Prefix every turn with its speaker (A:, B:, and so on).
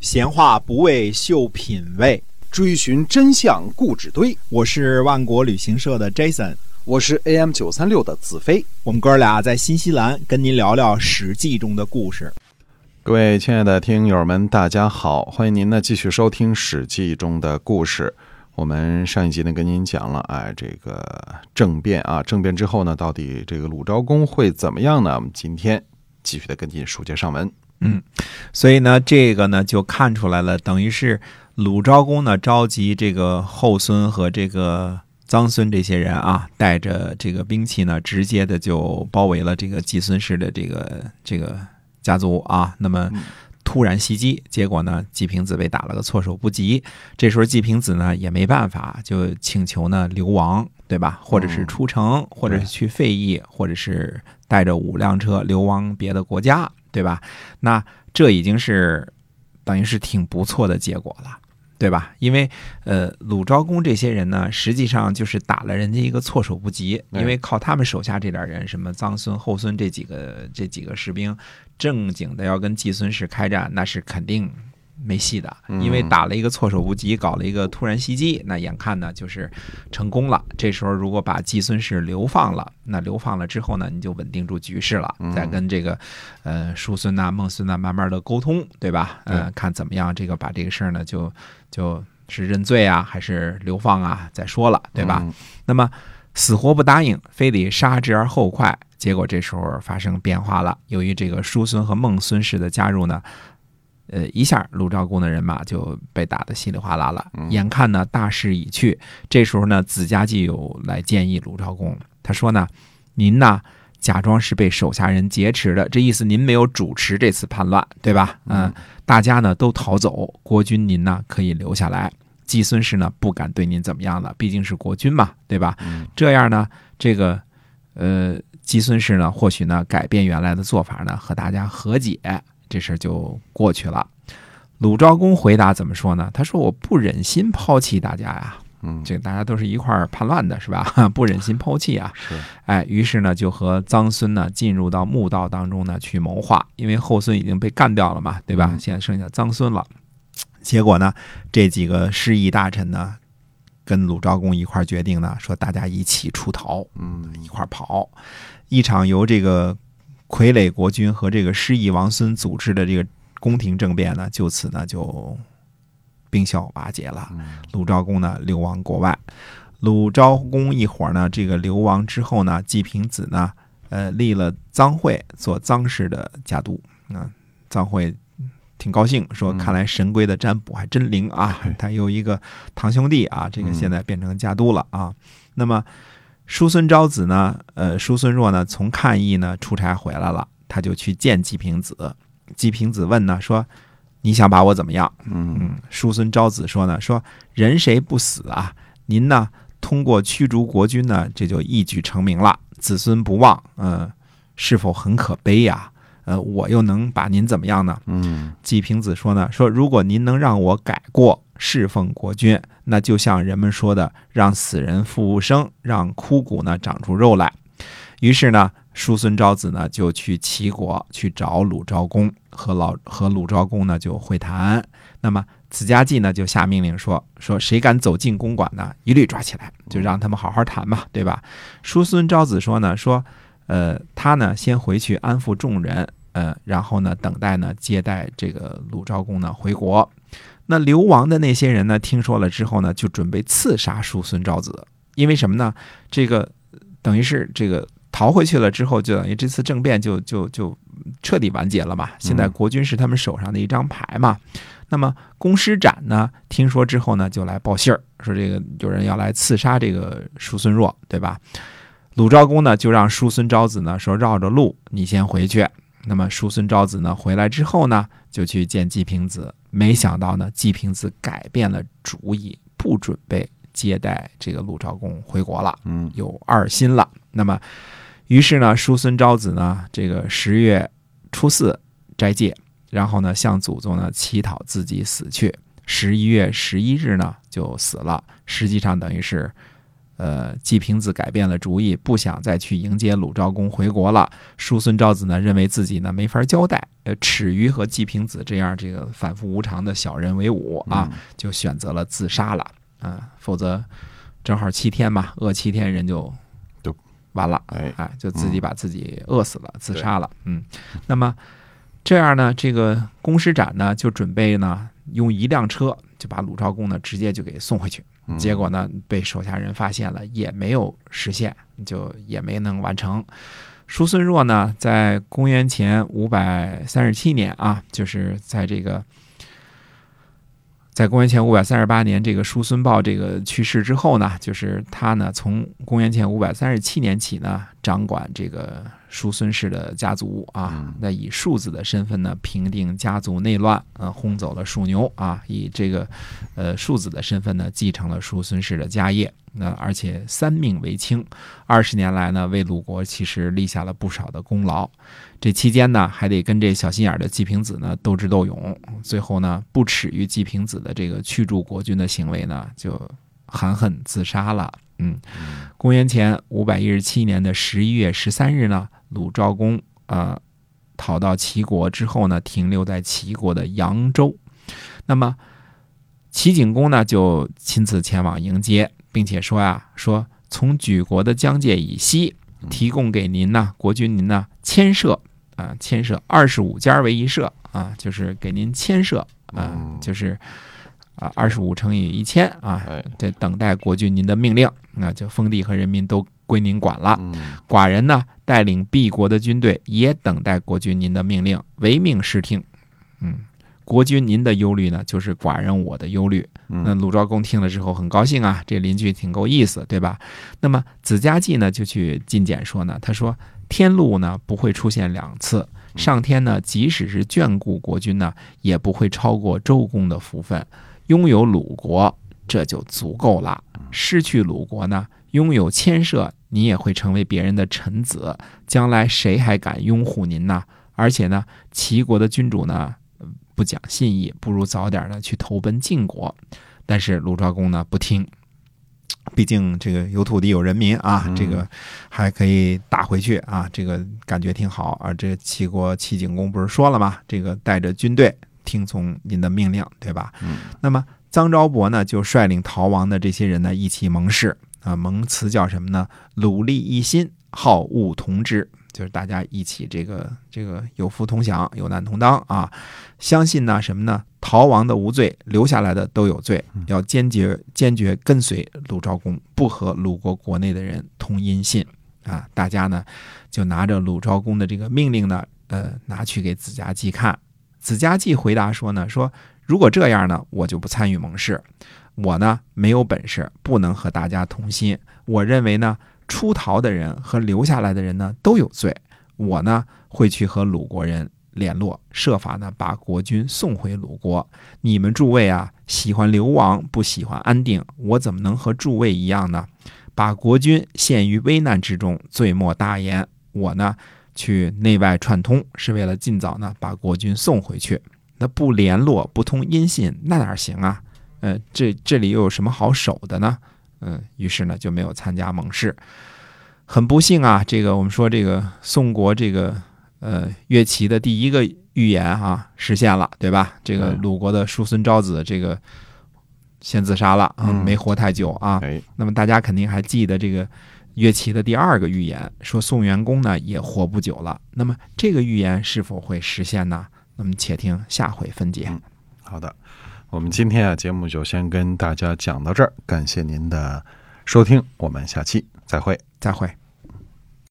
A: 闲话不为秀品味，
B: 追寻真相固执堆。
A: 我是万国旅行社的 Jason，
B: 我是 AM 九三六的子飞。
A: 我们哥俩在新西兰跟您聊聊《史记》中的故事。
C: 各位亲爱的听友们，大家好，欢迎您呢继续收听《史记》中的故事。我们上一集呢跟您讲了，哎，这个政变啊，政变之后呢，到底这个鲁昭公会怎么样呢？我们今天继续的跟进书接上文。
A: 嗯，所以呢，这个呢就看出来了，等于是鲁昭公呢召集这个后孙和这个臧孙这些人啊，带着这个兵器呢，直接的就包围了这个季孙氏的这个这个家族啊。那么突然袭击，结果呢，季平子被打了个措手不及。这时候季平子呢也没办法，就请求呢流亡，对吧？或者是出城，或者是去废邑，或者是带着五辆车流亡别的国家。对吧？那这已经是等于是挺不错的结果了，对吧？因为呃，鲁昭公这些人呢，实际上就是打了人家一个措手不及，因为靠他们手下这点人，什么臧孙、后孙这几个这几个士兵，正经的要跟季孙氏开战，那是肯定。没戏的，因为打了一个措手不及，搞了一个突然袭击，那眼看呢就是成功了。这时候如果把季孙氏流放了，那流放了之后呢，你就稳定住局势了，再跟这个呃叔孙呐、孟孙呐慢慢的沟通，对吧？嗯，看怎么样，这个把这个事儿呢就就是认罪啊，还是流放啊，再说了，对吧？那么死活不答应，非得杀之而后快。结果这时候发生变化了，由于这个叔孙和孟孙氏的加入呢。呃，一下鲁昭公的人马就被打得稀里哗啦了。眼看呢大势已去，这时候呢子家季又来建议鲁昭公，他说呢：“您呢假装是被手下人劫持的，这意思您没有主持这次叛乱，对吧？嗯，大家呢都逃走，国君您呢可以留下来。季孙氏呢不敢对您怎么样了，毕竟是国君嘛，对吧？这样呢，这个呃季孙氏呢或许呢改变原来的做法呢，和大家和解。”这事儿就过去了。鲁昭公回答怎么说呢？他说：“我不忍心抛弃大家呀，
C: 嗯，
A: 这个大家都是一块儿叛乱的，是吧？不忍心抛弃啊。
C: 是，
A: 哎，于是呢，就和臧孙呢进入到墓道当中呢去谋划，因为后孙已经被干掉了嘛，对吧？现在剩下臧孙了。结果呢，这几个失意大臣呢，跟鲁昭公一块儿决定呢，说大家一起出逃，
C: 嗯，
A: 一块儿跑，一场由这个。傀儡国君和这个失意王孙组织的这个宫廷政变呢，就此呢就冰消瓦解了。鲁昭公呢流亡国外，鲁昭公一伙呢这个流亡之后呢，季平子呢呃立了臧惠做臧氏的家督。啊，臧惠挺高兴，说看来神龟的占卜还真灵啊！他有一个堂兄弟啊，这个现在变成家督了啊。那么。叔孙昭子呢？呃，叔孙若呢？从抗议呢出差回来了，他就去见季平子。季平子问呢，说：“你想把我怎么样？”
C: 嗯，
A: 叔孙昭子说呢：“说人谁不死啊？您呢，通过驱逐国君呢，这就一举成名了，子孙不忘。嗯，是否很可悲呀？呃，我又能把您怎么样呢？”
C: 嗯，
A: 季平子说呢：“说如果您能让我改过。”侍奉国君，那就像人们说的，让死人复物生，让枯骨呢长出肉来。于是呢，叔孙昭子呢就去齐国去找鲁昭公，和老和鲁昭公呢就会谈。那么子家季呢就下命令说：说谁敢走进公馆呢，一律抓起来，就让他们好好谈嘛，对吧？叔孙昭子说呢，说，呃，他呢先回去安抚众人，呃，然后呢等待呢接待这个鲁昭公呢回国。那流亡的那些人呢？听说了之后呢，就准备刺杀叔孙昭子，因为什么呢？这个等于是这个逃回去了之后，就等于这次政变就就就彻底完结了嘛。现在国君是他们手上的一张牌嘛。那么公师展呢，听说之后呢，就来报信儿，说这个有人要来刺杀这个叔孙若，对吧？鲁昭公呢，就让叔孙昭子呢说绕着路，你先回去。那么叔孙昭子呢回来之后呢，就去见季平子。没想到呢，季平子改变了主意，不准备接待这个鲁昭公回国了。
C: 嗯，
A: 有二心了。那么，于是呢，叔孙昭子呢，这个十月初四斋戒，然后呢，向祖宗呢乞讨自己死去。十一月十一日呢，就死了。实际上等于是，呃，季平子改变了主意，不想再去迎接鲁昭公回国了。叔孙昭子呢，认为自己呢没法交代。呃耻于和季平子这样这个反复无常的小人为伍啊，就选择了自杀了啊，否则正好七天嘛，饿七天人就
C: 就
A: 完了，
C: 哎
A: 哎，就自己把自己饿死了，自杀了。嗯，那么这样呢，这个公师展呢就准备呢用一辆车就把鲁昭公呢直接就给送回去。结果呢，被手下人发现了，也没有实现，就也没能完成。叔孙弱呢，在公元前五百三十七年啊，就是在这个，在公元前五百三十八年，这个叔孙豹这个去世之后呢，就是他呢，从公元前五百三十七年起呢，掌管这个叔孙氏的家族啊
C: 嗯，
A: 那以庶子的身份呢，平定家族内乱，呃，轰走了庶牛啊，以这个呃庶子的身份呢，继承了叔孙氏的家业。那而且三命为卿，二十年来呢，为鲁国其实立下了不少的功劳。这期间呢，还得跟这小心眼儿的季平子呢斗智斗勇，最后呢，不耻于季平子的这个驱逐国君的行为呢，就含恨自杀了。嗯，公元前五百一十七年的十一月十三日呢，鲁昭公呃逃到齐国之后呢，停留在齐国的扬州。那么齐景公呢，就亲自前往迎接，并且说呀、说从举国的疆界以西，提供给您呢，国君您呢牵涉啊，牵涉二十五家为一舍啊，就是给您牵涉啊
C: 嗯，
A: 就是啊二十五乘以一千啊，
C: 哎，
A: 这等待国君您的命令，那就封地和人民都归您管了。
C: 嗯
A: 寡人呢，带领敝国的军队，也等待国君您的命令，唯命是听。嗯，国君您的忧虑呢，就是寡人我的忧虑。那
C: 嗯
A: 鲁昭公听了之后很高兴啊，这邻居挺够意思，对吧？那么子家季呢，就去进谏说呢，他说天禄呢不会出现两次，上天呢即使是眷顾国君呢，也不会超过周公的福分。拥有鲁国，这就足够了。失去鲁国呢，拥有牵涉，你也会成为别人的臣子，将来谁还敢拥护您呢？而且呢，齐国的君主呢，呃不讲信义，不如早点呢去投奔晋国。但是鲁昭公呢不听，毕竟这个有土地有人民啊，
C: 嗯
A: 这个还可以打回去啊，这个感觉挺好啊。这齐国齐景公不是说了吗？这个带着军队听从您的命令，对吧？
C: 嗯
A: 那么臧昭伯呢，就率领逃亡的这些人呢一起盟誓啊，盟词叫什么呢？鲁力一心，好恶同之。就是大家一起这个这个有福同享，有难同当啊！相信呢什么呢？逃亡的无罪，留下来的都有罪，要坚决坚决跟随鲁昭公，不和鲁国国内的人通音信啊！大家呢就拿着鲁昭公的这个命令呢，呃，拿去给子家季看。子家季回答说呢，说如果这样呢，我就不参与盟誓。我呢没有本事，不能和大家同心。我认为呢，出逃的人和留下来的人呢都有罪。我呢会去和鲁国人联络，设法呢把国君送回鲁国。你们诸位啊，喜欢流亡，不喜欢安定，我怎么能和诸位一样呢？把国君陷于危难之中，罪莫大焉。我呢去内外串通，是为了尽早呢把国君送回去。那不联络、不通音信，那哪行啊？呃，这这里又有什么好守的呢？嗯，于是呢就没有参加盟誓。很不幸啊，这个我们说这个宋国这个呃乐齐的第一个预言啊实现了，对吧？这个
C: 嗯
A: 鲁国的叔孙昭子这个先自杀了啊，
C: 嗯
A: 没活太久啊。
C: 哎，
A: 那么大家肯定还记得这个乐齐的第二个预言，说宋元公呢也活不久了。那么这个预言是否会实现呢？那么且听下回分解。
C: 嗯好的，我们今天啊节目就先跟大家讲到这儿，感谢您的收听，我们下期再会。
A: 再会。